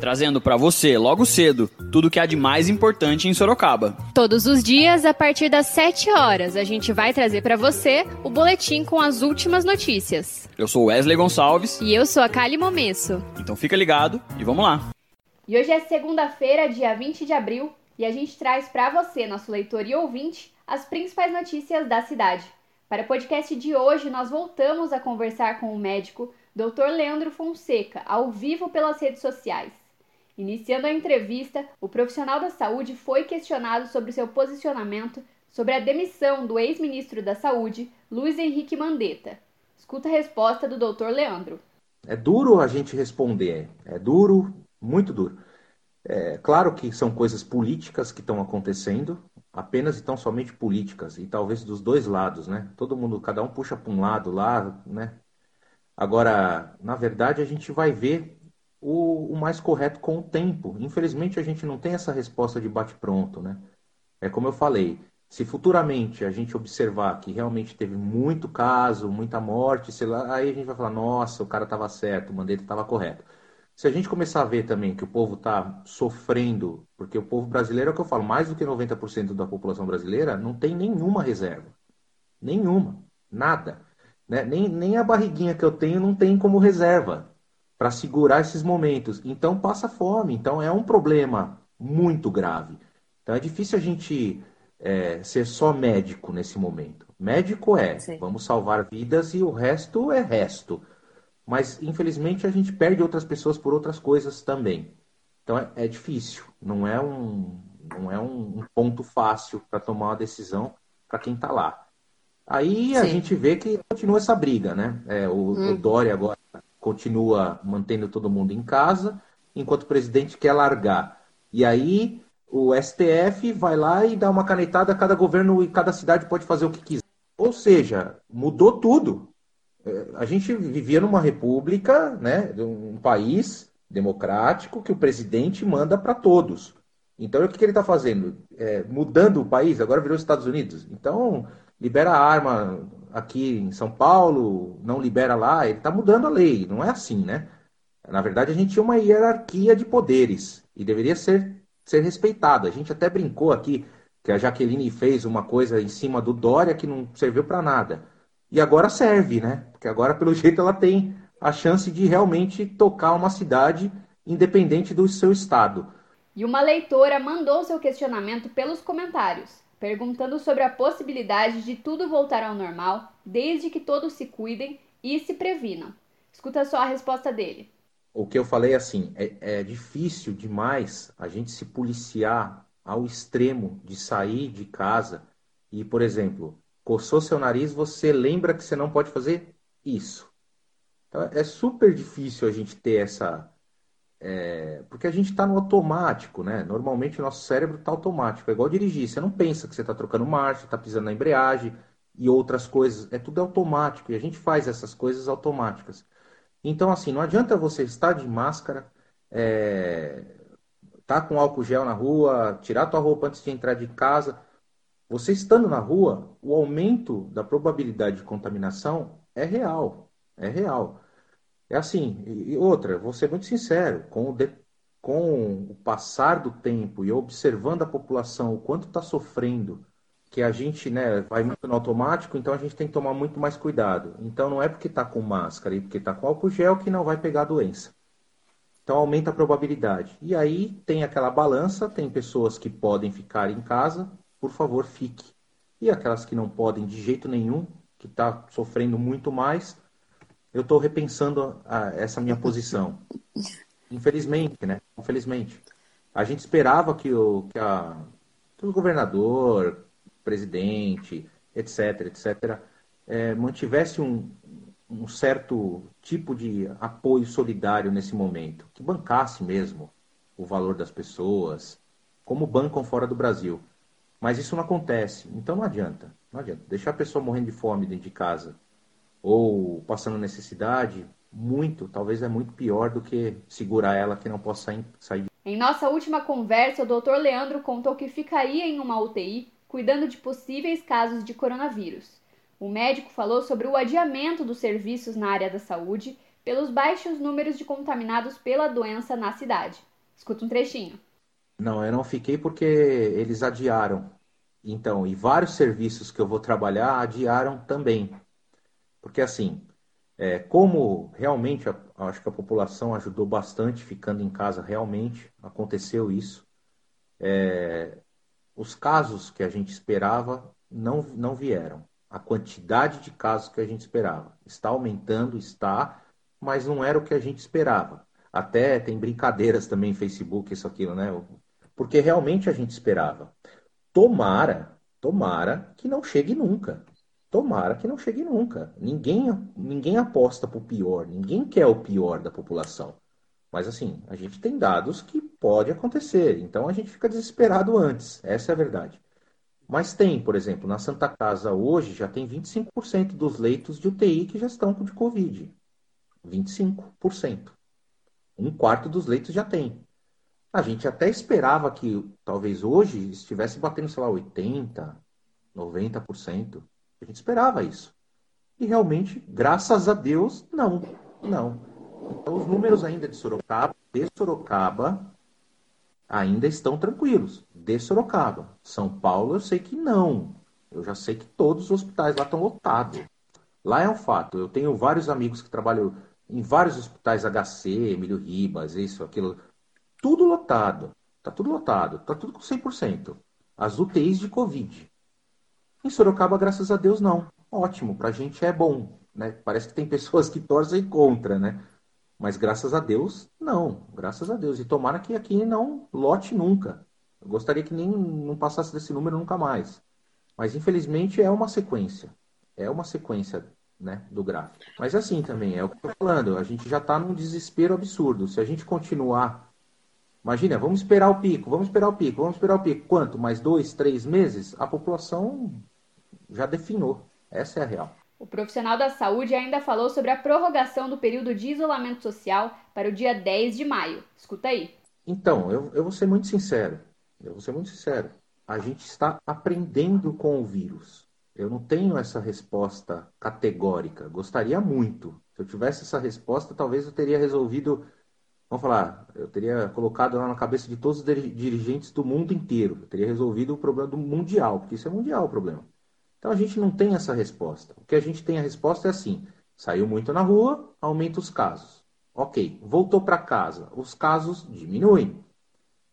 trazendo para você, logo cedo, tudo o que há de mais importante em Sorocaba. Todos os dias, a partir das 7 horas, a gente vai trazer para você o boletim com as últimas notícias. Eu sou Wesley Gonçalves. E eu sou a Kali Momesso. Então fica ligado e vamos lá. E hoje é segunda-feira, dia 20 de abril, e a gente traz para você, nosso leitor e ouvinte, as principais notícias da cidade. Para o podcast de hoje, nós voltamos a conversar com o médico Dr. Leandro Fonseca, ao vivo pelas redes sociais. Iniciando a entrevista, o profissional da saúde foi questionado sobre seu posicionamento sobre a demissão do ex-ministro da Saúde, Luiz Henrique Mandetta. Escuta a resposta do Dr. Leandro. É duro a gente responder, é duro, muito duro. É claro que são coisas políticas que estão acontecendo, apenas e tão somente políticas, e talvez dos dois lados, né? Todo mundo, cada um puxa para um lado lá, né? Agora, na verdade, a gente vai ver o, o, mais correto com o tempo. Infelizmente, a gente não tem essa resposta de bate-pronto, né? É como eu falei, se futuramente a gente observar que realmente teve muito caso, muita morte, sei lá, aí a gente vai falar, nossa, o cara estava certo, o Mandetta estava correto. Se a gente começar a ver também que o povo está sofrendo, porque o povo brasileiro é o que eu falo, mais do que 90% da população brasileira não tem nenhuma reserva. Nenhuma. Nada. Né? Nem, nem a barriguinha que eu tenho não tem como reserva para segurar esses momentos. Então passa fome. Então é um problema muito grave. Então é difícil a gente é, ser só médico nesse momento. Médico é, Sim. vamos salvar vidas e o resto é resto. Mas infelizmente a gente perde outras pessoas por outras coisas também. Então é, é difícil. Não é um, não é um ponto fácil para tomar uma decisão para quem está lá. Aí a Sim. gente vê que continua essa briga, né? É, o, hum. o Dória agora continua mantendo todo mundo em casa, enquanto o presidente quer largar. E aí o STF vai lá e dá uma canetada, cada governo e cada cidade pode fazer o que quiser. Ou seja, mudou tudo. É, a gente vivia numa república, né, um país democrático que o presidente manda para todos. Então, o que, que ele está fazendo? É, mudando o país, agora virou Estados Unidos. Então, libera arma aqui em São Paulo, não libera lá, ele está mudando a lei. Não é assim, né? Na verdade, a gente tinha uma hierarquia de poderes e deveria ser, ser respeitado. A gente até brincou aqui que a Jaqueline fez uma coisa em cima do Dória que não serviu para nada. E agora serve, né? Porque agora, pelo jeito, ela tem a chance de realmente tocar uma cidade independente do seu estado. E uma leitora mandou seu questionamento pelos comentários perguntando sobre a possibilidade de tudo voltar ao normal, desde que todos se cuidem e se previnam. Escuta só a resposta dele. O que eu falei assim, é, é difícil demais a gente se policiar ao extremo de sair de casa e, por exemplo, coçou seu nariz, você lembra que você não pode fazer isso. Então, é super difícil a gente ter essa, é, porque a gente está no automático, né? Normalmente o nosso cérebro está automático. É igual dirigir. Você não pensa que você está trocando marcha, está pisando na embreagem e outras coisas. É tudo automático. E a gente faz essas coisas automáticas. Então, assim, não adianta você estar de máscara, é, tá com álcool gel na rua, tirar tua roupa antes de entrar de casa. Você estando na rua, o aumento da probabilidade de contaminação é real. É real. É assim, e outra, vou ser muito sincero, com o, de, com o passar do tempo e observando a população, o quanto está sofrendo, que a gente né, vai muito no automático, então a gente tem que tomar muito mais cuidado. Então não é porque está com máscara e porque está com álcool gel que não vai pegar a doença. Então aumenta a probabilidade. E aí tem aquela balança, tem pessoas que podem ficar em casa, por favor, fique. E aquelas que não podem de jeito nenhum, que está sofrendo muito mais, eu estou repensando a, essa minha posição. Infelizmente, né? Infelizmente. A gente esperava que o, que a, que o governador, presidente, etc., etc., é, mantivesse um, um certo tipo de apoio solidário nesse momento, que bancasse mesmo o valor das pessoas, como bancam fora do Brasil. Mas isso não acontece. Então não adianta. Não adianta. Deixar a pessoa morrendo de fome dentro de casa ou passando necessidade, muito, talvez é muito pior do que segurar ela que não possa sair. Em nossa última conversa, o Dr. Leandro contou que ficaria em uma UTI cuidando de possíveis casos de coronavírus. O médico falou sobre o adiamento dos serviços na área da saúde pelos baixos números de contaminados pela doença na cidade. Escuta um trechinho. Não, eu não fiquei porque eles adiaram. Então, e vários serviços que eu vou trabalhar adiaram também. Porque assim, é, como realmente a, acho que a população ajudou bastante ficando em casa, realmente aconteceu isso. É, os casos que a gente esperava não, não vieram. A quantidade de casos que a gente esperava está aumentando, está, mas não era o que a gente esperava. Até tem brincadeiras também Facebook, isso, aquilo, né? porque realmente a gente esperava. Tomara, tomara que não chegue nunca. Tomara que não chegue nunca. Ninguém, ninguém aposta para o pior, ninguém quer o pior da população. Mas assim, a gente tem dados que pode acontecer, então a gente fica desesperado antes, essa é a verdade. Mas tem, por exemplo, na Santa Casa hoje já tem 25% dos leitos de UTI que já estão de Covid. 25%. Um quarto dos leitos já tem. A gente até esperava que talvez hoje estivesse batendo, sei lá, 80%, 90%. A gente esperava isso. E realmente, graças a Deus, não. Não. Então, os números ainda de Sorocaba, de Sorocaba, ainda estão tranquilos. De Sorocaba. São Paulo, eu sei que não. Eu já sei que todos os hospitais lá estão lotados. Lá é um fato. Eu tenho vários amigos que trabalham em vários hospitais HC, Emílio Ribas, isso, aquilo tudo lotado. Tá tudo lotado. Tá tudo com 100%. As UTIs de Covid. Em Sorocaba, graças a Deus, não. Ótimo. Pra gente é bom. Né? Parece que tem pessoas que torcem contra, né? Mas graças a Deus, não. Graças a Deus. E tomara que aqui não lote nunca. Eu gostaria que nem não passasse desse número nunca mais. Mas infelizmente é uma sequência. É uma sequência né, do gráfico. Mas assim também, é o que eu estou falando. A gente já está num desespero absurdo. Se a gente continuar Imagina, vamos esperar o pico, vamos esperar o pico, vamos esperar o pico. Quanto? Mais dois, três meses? A população já definhou. Essa é a real. O profissional da saúde ainda falou sobre a prorrogação do período de isolamento social para o dia 10 de maio. Escuta aí. Então, eu, eu vou ser muito sincero. Eu vou ser muito sincero. A gente está aprendendo com o vírus. Eu não tenho essa resposta categórica. Gostaria muito. Se eu tivesse essa resposta, talvez eu teria resolvido vamos falar, eu teria colocado lá na cabeça de todos os dirigentes do mundo inteiro. Eu teria resolvido o problema do mundial, porque isso é mundial o problema. Então a gente não tem essa resposta. O que a gente tem a resposta é assim: saiu muito na rua, aumenta os casos. Ok, voltou para casa, os casos diminuem.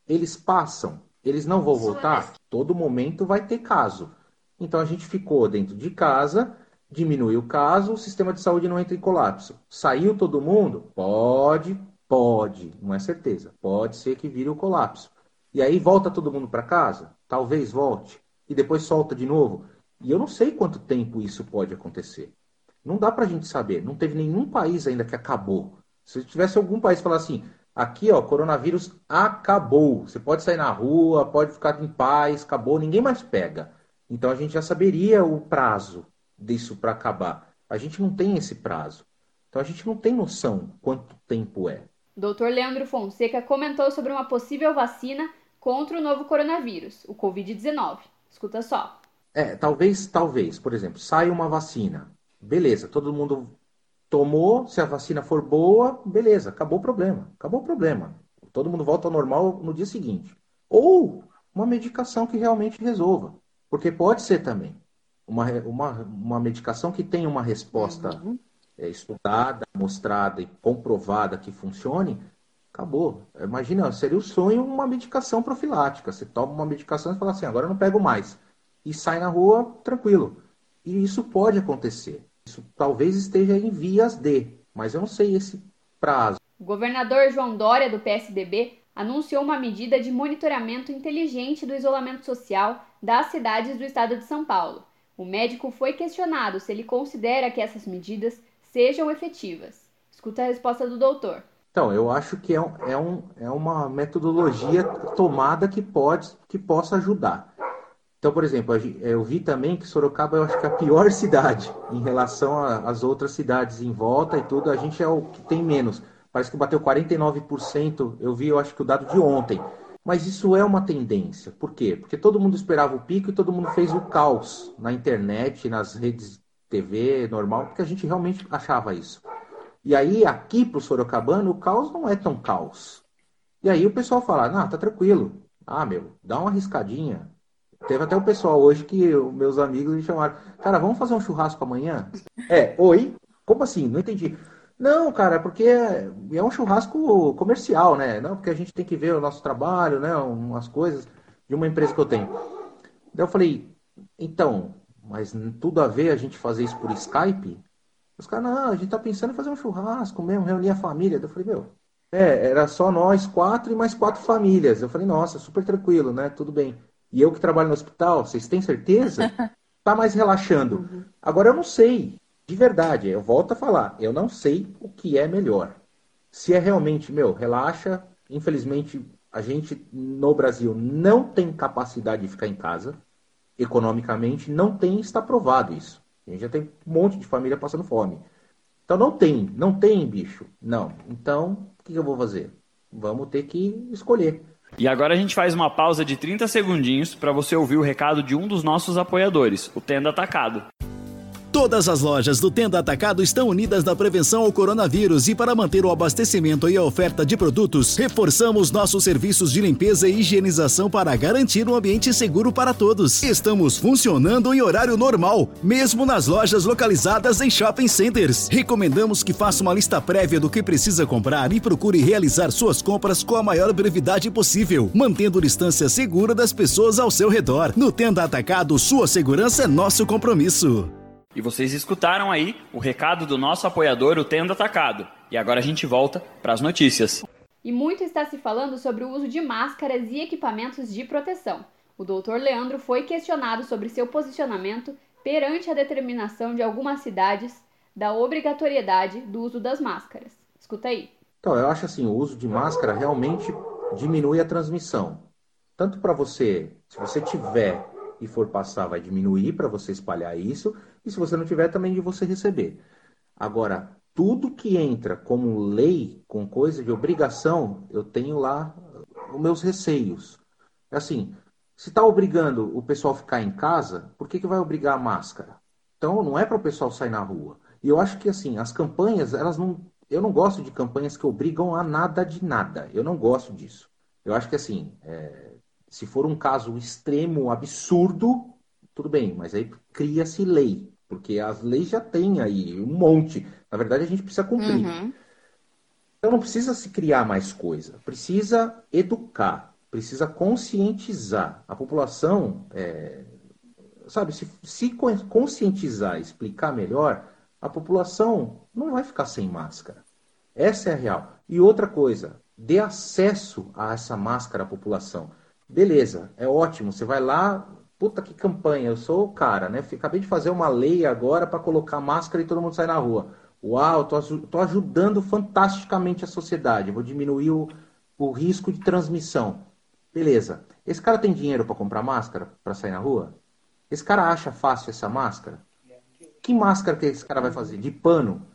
Eles passam, eles não vão voltar? Todo momento vai ter caso. Então a gente ficou dentro de casa, diminui o caso, o sistema de saúde não entra em colapso. Saiu todo mundo? Pode, Pode, não é certeza. Pode ser que vire o colapso. E aí volta todo mundo para casa? Talvez volte. E depois solta de novo. E eu não sei quanto tempo isso pode acontecer. Não dá para a gente saber. Não teve nenhum país ainda que acabou. Se tivesse algum país falar assim, aqui ó, coronavírus acabou. Você pode sair na rua, pode ficar em paz, acabou, ninguém mais pega. Então a gente já saberia o prazo disso para acabar. A gente não tem esse prazo. Então a gente não tem noção quanto tempo é. Dr. Leandro Fonseca comentou sobre uma possível vacina contra o novo coronavírus, o Covid-19. Escuta só. É, talvez, talvez, por exemplo, sai uma vacina. Beleza, todo mundo tomou, se a vacina for boa, beleza, acabou o problema. Acabou o problema. Todo mundo volta ao normal no dia seguinte. Ou uma medicação que realmente resolva. Porque pode ser também uma, uma, uma medicação que tenha uma resposta uhum é, estudada, mostrada e comprovada que funcione, acabou. Imagina, seria o sonho uma medicação profilática. Você toma uma medicação e fala assim, agora eu não pego mais. E sai na rua tranquilo. E isso pode acontecer. Isso talvez esteja em vias de, mas eu não sei esse prazo. O governador João Dória, do PSDB, anunciou uma medida de monitoramento inteligente do isolamento social das cidades do estado de São Paulo. O médico foi questionado se ele considera que essas medidas sejam efetivas. Escuta a resposta do doutor. Então, eu acho que é, um, é, um, é uma metodologia tomada que pode que possa ajudar. Então, por exemplo, eu vi também que Sorocaba eu acho que é a pior cidade em relação às outras cidades em volta e tudo. A gente é o que tem menos. Parece que bateu 49%. Eu vi, eu acho que o dado de ontem. Mas isso é uma tendência. Por quê? Porque todo mundo esperava o pico e todo mundo fez o caos na internet, nas redes TV normal, porque a gente realmente achava isso. E aí, aqui para o Sorocabano, o caos não é tão caos. E aí o pessoal fala, não, tá tranquilo. Ah, meu, dá uma arriscadinha. Teve até o pessoal hoje que meus amigos me chamaram. Cara, vamos fazer um churrasco amanhã? É, oi? Como assim? Não entendi. Não, cara, porque é um churrasco comercial, né? Não, porque a gente tem que ver o nosso trabalho, né? Umas coisas de uma empresa que eu tenho. Daí eu falei, então, mas tudo a ver a gente fazer isso por Skype? Os caras, não, a gente tá pensando em fazer um churrasco mesmo, reunir a família. Eu falei, meu, é, era só nós quatro e mais quatro famílias. Eu falei, nossa, super tranquilo, né? Tudo bem. E eu que trabalho no hospital, vocês têm certeza? Tá mais relaxando. Uhum. Agora eu não sei, de verdade, eu volto a falar, eu não sei o que é melhor. Se é realmente, meu, relaxa. Infelizmente, a gente no Brasil não tem capacidade de ficar em casa economicamente, não tem, está provado isso. A gente já tem um monte de família passando fome. Então não tem, não tem, bicho. Não. Então, o que eu vou fazer? Vamos ter que escolher. E agora a gente faz uma pausa de 30 segundinhos para você ouvir o recado de um dos nossos apoiadores, o Tenda Atacado. Todas as lojas do Tenda Atacado estão unidas na prevenção ao coronavírus e para manter o abastecimento e a oferta de produtos, reforçamos nossos serviços de limpeza e higienização para garantir um ambiente seguro para todos. Estamos funcionando em horário normal, mesmo nas lojas localizadas em shopping centers. Recomendamos que faça uma lista prévia do que precisa comprar e procure realizar suas compras com a maior brevidade possível, mantendo distância segura das pessoas ao seu redor. No Tenda Atacado, sua segurança é nosso compromisso. E vocês escutaram aí o recado do nosso apoiador, o Tendo Atacado. E agora a gente volta para as notícias. E muito está se falando sobre o uso de máscaras e equipamentos de proteção. O doutor Leandro foi questionado sobre seu posicionamento perante a determinação de algumas cidades da obrigatoriedade do uso das máscaras. Escuta aí. Então, eu acho assim, o uso de máscara realmente diminui a transmissão. Tanto para você, se você tiver e for passar, vai diminuir para você espalhar isso, e se você não tiver, também de você receber. Agora, tudo que entra como lei, com coisa de obrigação, eu tenho lá os meus receios. Assim, se está obrigando o pessoal a ficar em casa, por que, que vai obrigar a máscara? Então, não é para o pessoal sair na rua. E eu acho que, assim, as campanhas, elas não. Eu não gosto de campanhas que obrigam a nada de nada. Eu não gosto disso. Eu acho que, assim, é, se for um caso extremo, absurdo, tudo bem, mas aí cria-se lei, porque as leis já têm aí um monte. Na verdade, a gente precisa cumprir. Uhum. Então não precisa se criar mais coisa, precisa educar, precisa conscientizar. A população, é, sabe, se, se conscientizar, explicar melhor, a população não vai ficar sem máscara. Essa é a real. E outra coisa, dê acesso a essa máscara à população. Beleza, é ótimo. Você vai lá, puta que campanha, eu sou o cara, né? Acabei de fazer uma lei agora para colocar máscara e todo mundo sai na rua. Uau, tô, tô ajudando fantasticamente a sociedade. Vou diminuir o, o risco de transmissão. Beleza. Esse cara tem dinheiro para comprar máscara para sair na rua? Esse cara acha fácil essa máscara? Que máscara que esse cara vai fazer? De pano?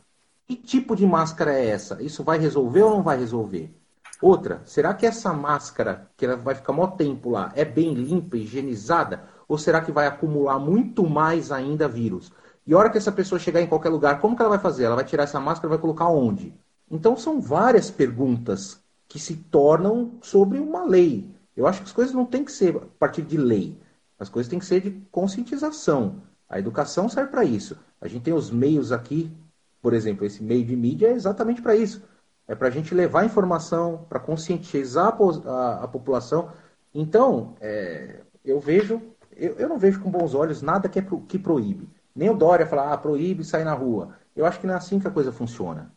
Que tipo de máscara é essa? Isso vai resolver ou não vai resolver? Outra, será que essa máscara, que ela vai ficar maior tempo lá, é bem limpa, higienizada? Ou será que vai acumular muito mais ainda vírus? E a hora que essa pessoa chegar em qualquer lugar, como que ela vai fazer? Ela vai tirar essa máscara e vai colocar onde? Então são várias perguntas que se tornam sobre uma lei. Eu acho que as coisas não têm que ser a partir de lei. As coisas têm que ser de conscientização. A educação serve para isso. A gente tem os meios aqui, por exemplo, esse meio de mídia é exatamente para isso é para a gente levar informação, para conscientizar a, a, a, população. Então, é, eu vejo, eu, eu, não vejo com bons olhos nada que, é pro, que proíbe. Nem o Dória falar, ah, proíbe sair na rua. Eu acho que não é assim que a coisa funciona.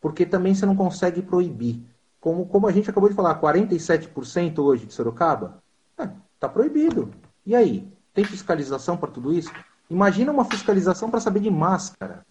Porque também você não consegue proibir. Como, como a gente acabou de falar, 47% hoje de Sorocaba, está é, proibido. E aí? Tem fiscalização para tudo isso? Imagina uma fiscalização para saber de máscara.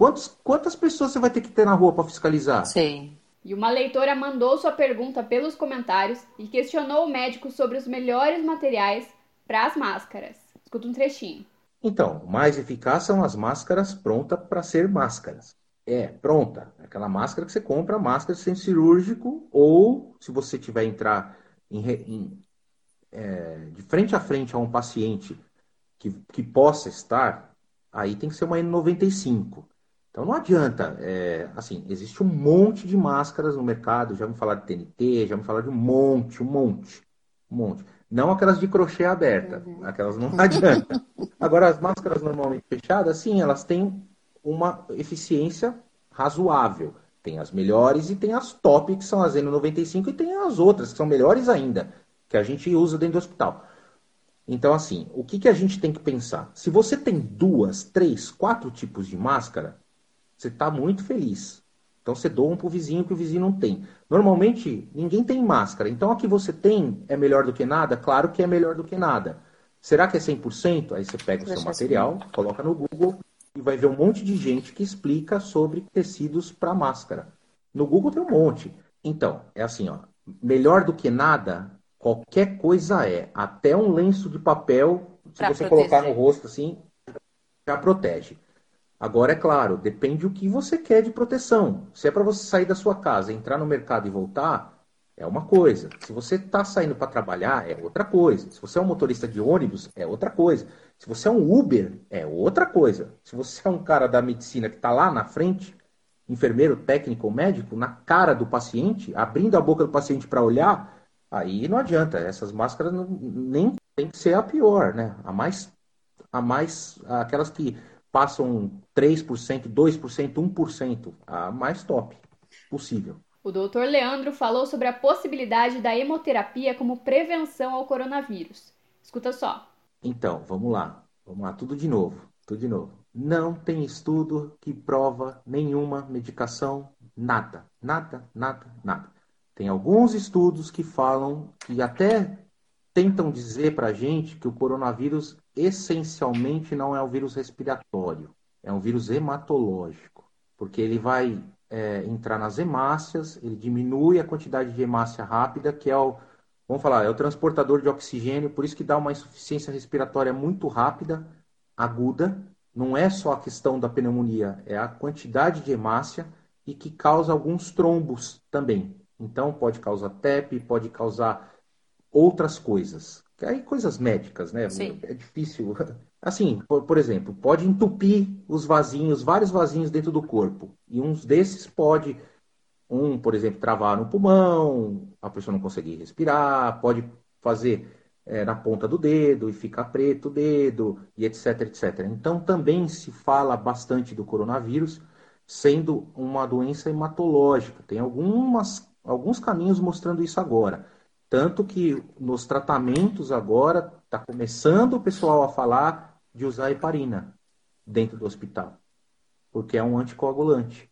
Quantos, quantas pessoas você vai ter que ter na rua para fiscalizar? Sim. E uma leitora mandou sua pergunta pelos comentários e questionou o médico sobre os melhores materiais para as máscaras. Escuta um trechinho. Então, mais eficaz são as máscaras prontas para ser máscaras. É, pronta. Aquela máscara que você compra, máscara sem cirúrgico, ou se você tiver entrar em, em, é, de frente a frente a um paciente que, que possa estar, aí tem que ser uma N95. Então não adianta, é, assim, existe um monte de máscaras no mercado, já me falar de TNT, já me falar de um monte, um monte, um monte. Não aquelas de crochê aberta, uhum. aquelas não adianta. Agora, as máscaras normalmente fechadas, sim, elas têm uma eficiência razoável. Tem as melhores e tem as top, que são as N95, e tem as outras, que são melhores ainda, que a gente usa dentro do hospital. Então, assim, o que, que a gente tem que pensar? Se você tem duas, três, quatro tipos de máscara, você está muito feliz. Então você doa um para o vizinho que o vizinho não tem. Normalmente, ninguém tem máscara. Então a que você tem é melhor do que nada? Claro que é melhor do que nada. Será que é 100%? Aí você pega o seu material, coloca no Google e vai ver um monte de gente que explica sobre tecidos para máscara. No Google tem um monte. Então, é assim, ó, melhor do que nada, qualquer coisa é. Até um lenço de papel, se pra você proteger. colocar no rosto assim, já protege. Agora, é claro, depende do que você quer de proteção. Se é para você sair da sua casa, entrar no mercado e voltar, é uma coisa. Se você está saindo para trabalhar, é outra coisa. Se você é um motorista de ônibus, é outra coisa. Se você é um Uber, é outra coisa. Se você é um cara da medicina que está lá na frente, enfermeiro, técnico ou médico, na cara do paciente, abrindo a boca do paciente para olhar, aí não adianta. Essas máscaras não, nem tem que ser a pior, né? A mais, a mais, aquelas que passam 3%, 2%, 1%, a mais top possível. O doutor Leandro falou sobre a possibilidade da hemoterapia como prevenção ao coronavírus. Escuta só. Então, vamos lá. Vamos lá, tudo de novo. Tudo de novo. Não tem estudo que prova nenhuma medicação, nada. Nada, nada, nada. Tem alguns estudos que falam que até tentam dizer para a gente que o coronavírus essencialmente não é um vírus respiratório, é um vírus hematológico, porque ele vai é, entrar nas hemácias, ele diminui a quantidade de hemácia rápida, que é o, vamos falar, é o transportador de oxigênio, por isso que dá uma insuficiência respiratória muito rápida, aguda, não é só a questão da pneumonia, é a quantidade de hemácia e que causa alguns trombos também. Então pode causar TEP, pode causar outras coisas. Aí coisas médicas, né? Sim. É difícil. Assim, por, por, exemplo, pode entupir os vasinhos, vários vasinhos dentro do corpo. E uns desses pode, um, por exemplo, travar no pulmão, a pessoa não conseguir respirar, pode fazer é, na ponta do dedo e ficar preto o dedo, e etc, etc. Então também se fala bastante do coronavírus sendo uma doença hematológica. Tem algumas, alguns caminhos mostrando isso agora. Tanto que nos tratamentos agora está começando o pessoal a falar de usar heparina dentro do hospital, porque é um anticoagulante.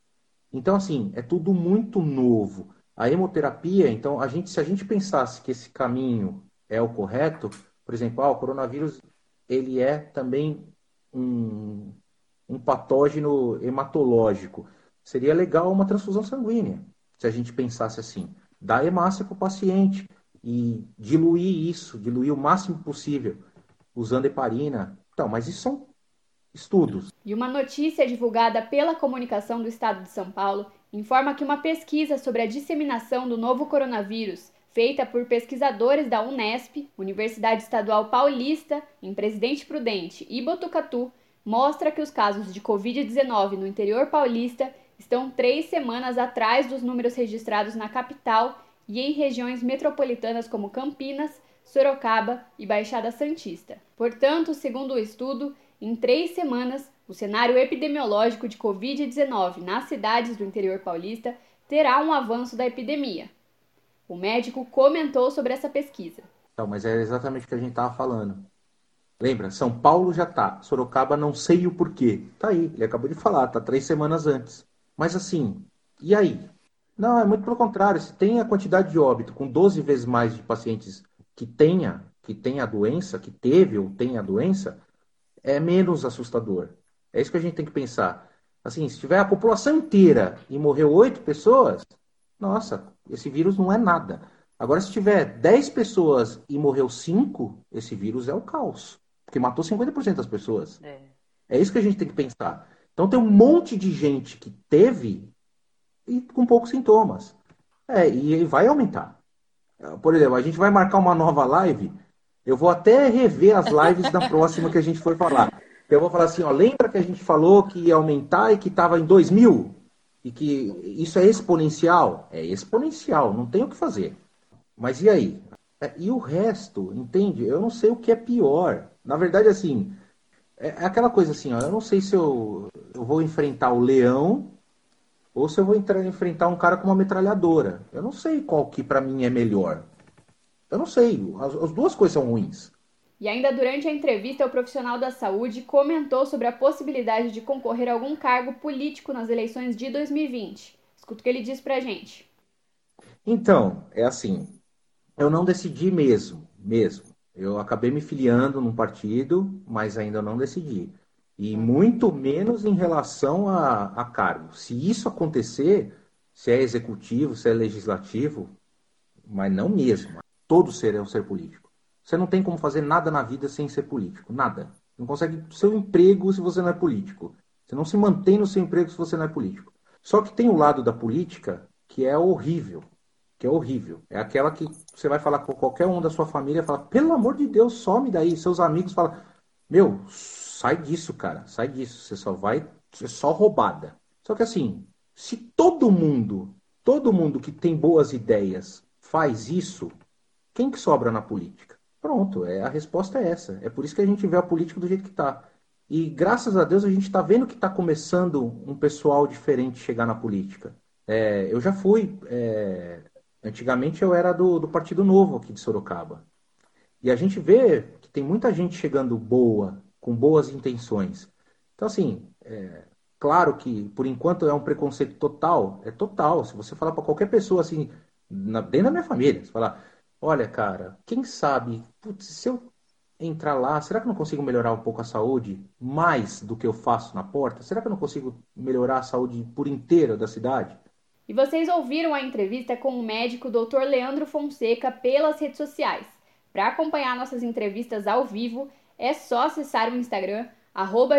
Então, assim, é tudo muito novo. A hemoterapia, então, a gente, se a gente pensasse que esse caminho é o correto, por exemplo, ah, o coronavírus ele é também um, um patógeno hematológico. Seria legal uma transfusão sanguínea, se a gente pensasse assim. Dá hemácia para o paciente, e diluir isso, diluir o máximo possível, usando heparina. Então, mas isso são estudos. E uma notícia divulgada pela comunicação do Estado de São Paulo informa que uma pesquisa sobre a disseminação do novo coronavírus, feita por pesquisadores da Unesp, Universidade Estadual Paulista, em Presidente Prudente e Botucatu, mostra que os casos de Covid-19 no interior paulista estão três semanas atrás dos números registrados na capital e em regiões metropolitanas como Campinas, Sorocaba e Baixada Santista. Portanto, segundo o estudo, em três semanas, o cenário epidemiológico de Covid-19 nas cidades do interior paulista terá um avanço da epidemia. O médico comentou sobre essa pesquisa. Então, mas é exatamente o que a gente estava falando. Lembra? São Paulo já tá. Sorocaba não sei o porquê. Tá aí, ele acabou de falar, tá três semanas antes. Mas assim, e aí? Não, é muito pelo contrário. Se tem a quantidade de óbito com 12 vezes mais de pacientes que tenha, que tenha a doença, que teve ou tem a doença, é menos assustador. É isso que a gente tem que pensar. Assim, se tiver a população inteira e morreu oito pessoas, nossa, esse vírus não é nada. Agora, se tiver 10 pessoas e morreu 5, esse vírus é o caos. Porque matou 50% das pessoas. É. é isso que a gente tem que pensar. Então tem um monte de gente que teve e com poucos sintomas. É, e vai aumentar. Por exemplo, a gente vai marcar uma nova live. Eu vou até rever as lives da próxima que a gente for falar. Eu vou falar assim, ó, lembra que a gente falou que ia aumentar e que estava em 2000? E que isso é exponencial? É exponencial, não tem o que fazer. Mas e aí? É, e o resto, entende? Eu não sei o que é pior. Na verdade, assim, é, é aquela coisa assim, ó, eu não sei se eu, eu vou enfrentar o leão ou se eu vou entrar, enfrentar um cara com uma metralhadora. Eu não sei qual que para mim é melhor. Eu não sei. As, as duas coisas são ruins. E ainda durante a entrevista, o profissional da saúde comentou sobre a possibilidade de concorrer a algum cargo político nas eleições de 2020. Escuta o que ele diz pra gente. Então, é assim, eu não decidi mesmo, mesmo. Eu acabei me filiando num partido, mas ainda não decidi. E muito menos em relação a, a cargo. Se isso acontecer, se é executivo, se é legislativo, mas não mesmo. Todos serão ser político. Você não tem como fazer nada na vida sem ser político. Nada. Não consegue seu emprego se você não é político. Você não se mantém no seu emprego se você não é político. Só que tem o lado da política que é horrível. Que é horrível. É aquela que você vai falar com qualquer um da sua família fala, pelo amor de Deus, some daí. Seus amigos falam, meu, sai disso, cara, sai disso. Você só vai, é só roubada. Só que assim, se todo mundo, todo mundo que tem boas ideias faz isso, quem que sobra na política? Pronto, é, a resposta é essa. É por isso que a gente vê a política do jeito que está. E graças a Deus a gente está vendo que está começando um pessoal diferente chegar na política. É, eu já fui. É, antigamente eu era do, do Partido Novo aqui de Sorocaba. E a gente vê que tem muita gente chegando boa, com boas intenções. Então, assim, é, claro que por enquanto é um preconceito total, é total. Se você falar para qualquer pessoa assim, na, dentro da minha família, você falar, olha, cara, quem sabe, putz, se eu entrar lá, será que eu não consigo melhorar um pouco a saúde mais do que eu faço na porta? Será que eu não consigo melhorar a saúde por inteira da cidade? E vocês ouviram a entrevista com o médico Dr. Leandro Fonseca pelas redes sociais. Para acompanhar nossas entrevistas ao vivo, é só acessar o Instagram, arroba.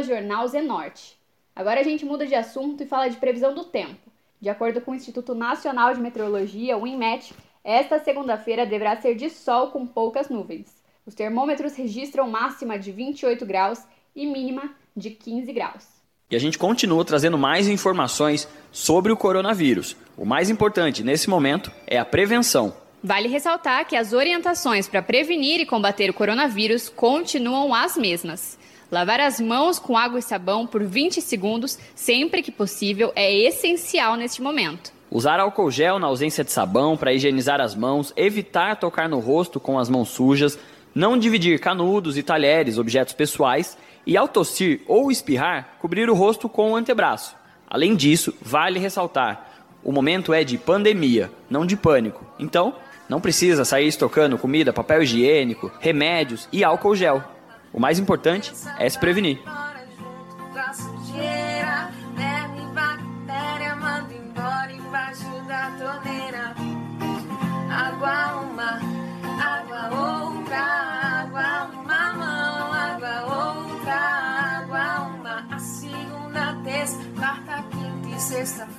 Agora a gente muda de assunto e fala de previsão do tempo. De acordo com o Instituto Nacional de Meteorologia, o INMET, esta segunda-feira deverá ser de sol com poucas nuvens. Os termômetros registram máxima de 28 graus e mínima de 15 graus. E a gente continua trazendo mais informações sobre o coronavírus. O mais importante nesse momento é a prevenção. Vale ressaltar que as orientações para prevenir e combater o coronavírus continuam as mesmas. Lavar as mãos com água e sabão por 20 segundos, sempre que possível, é essencial neste momento. Usar álcool gel na ausência de sabão para higienizar as mãos, evitar tocar no rosto com as mãos sujas, não dividir canudos e talheres, objetos pessoais, e ao tossir ou espirrar, cobrir o rosto com o antebraço. Além disso, vale ressaltar: o momento é de pandemia, não de pânico. Então, não precisa sair estocando comida, papel higiênico, remédios e álcool gel. O mais importante é se prevenir. Água uma, água outra, água uma mão, água outra, água uma, a segunda, terça, quarta, quinta e sexta-feira.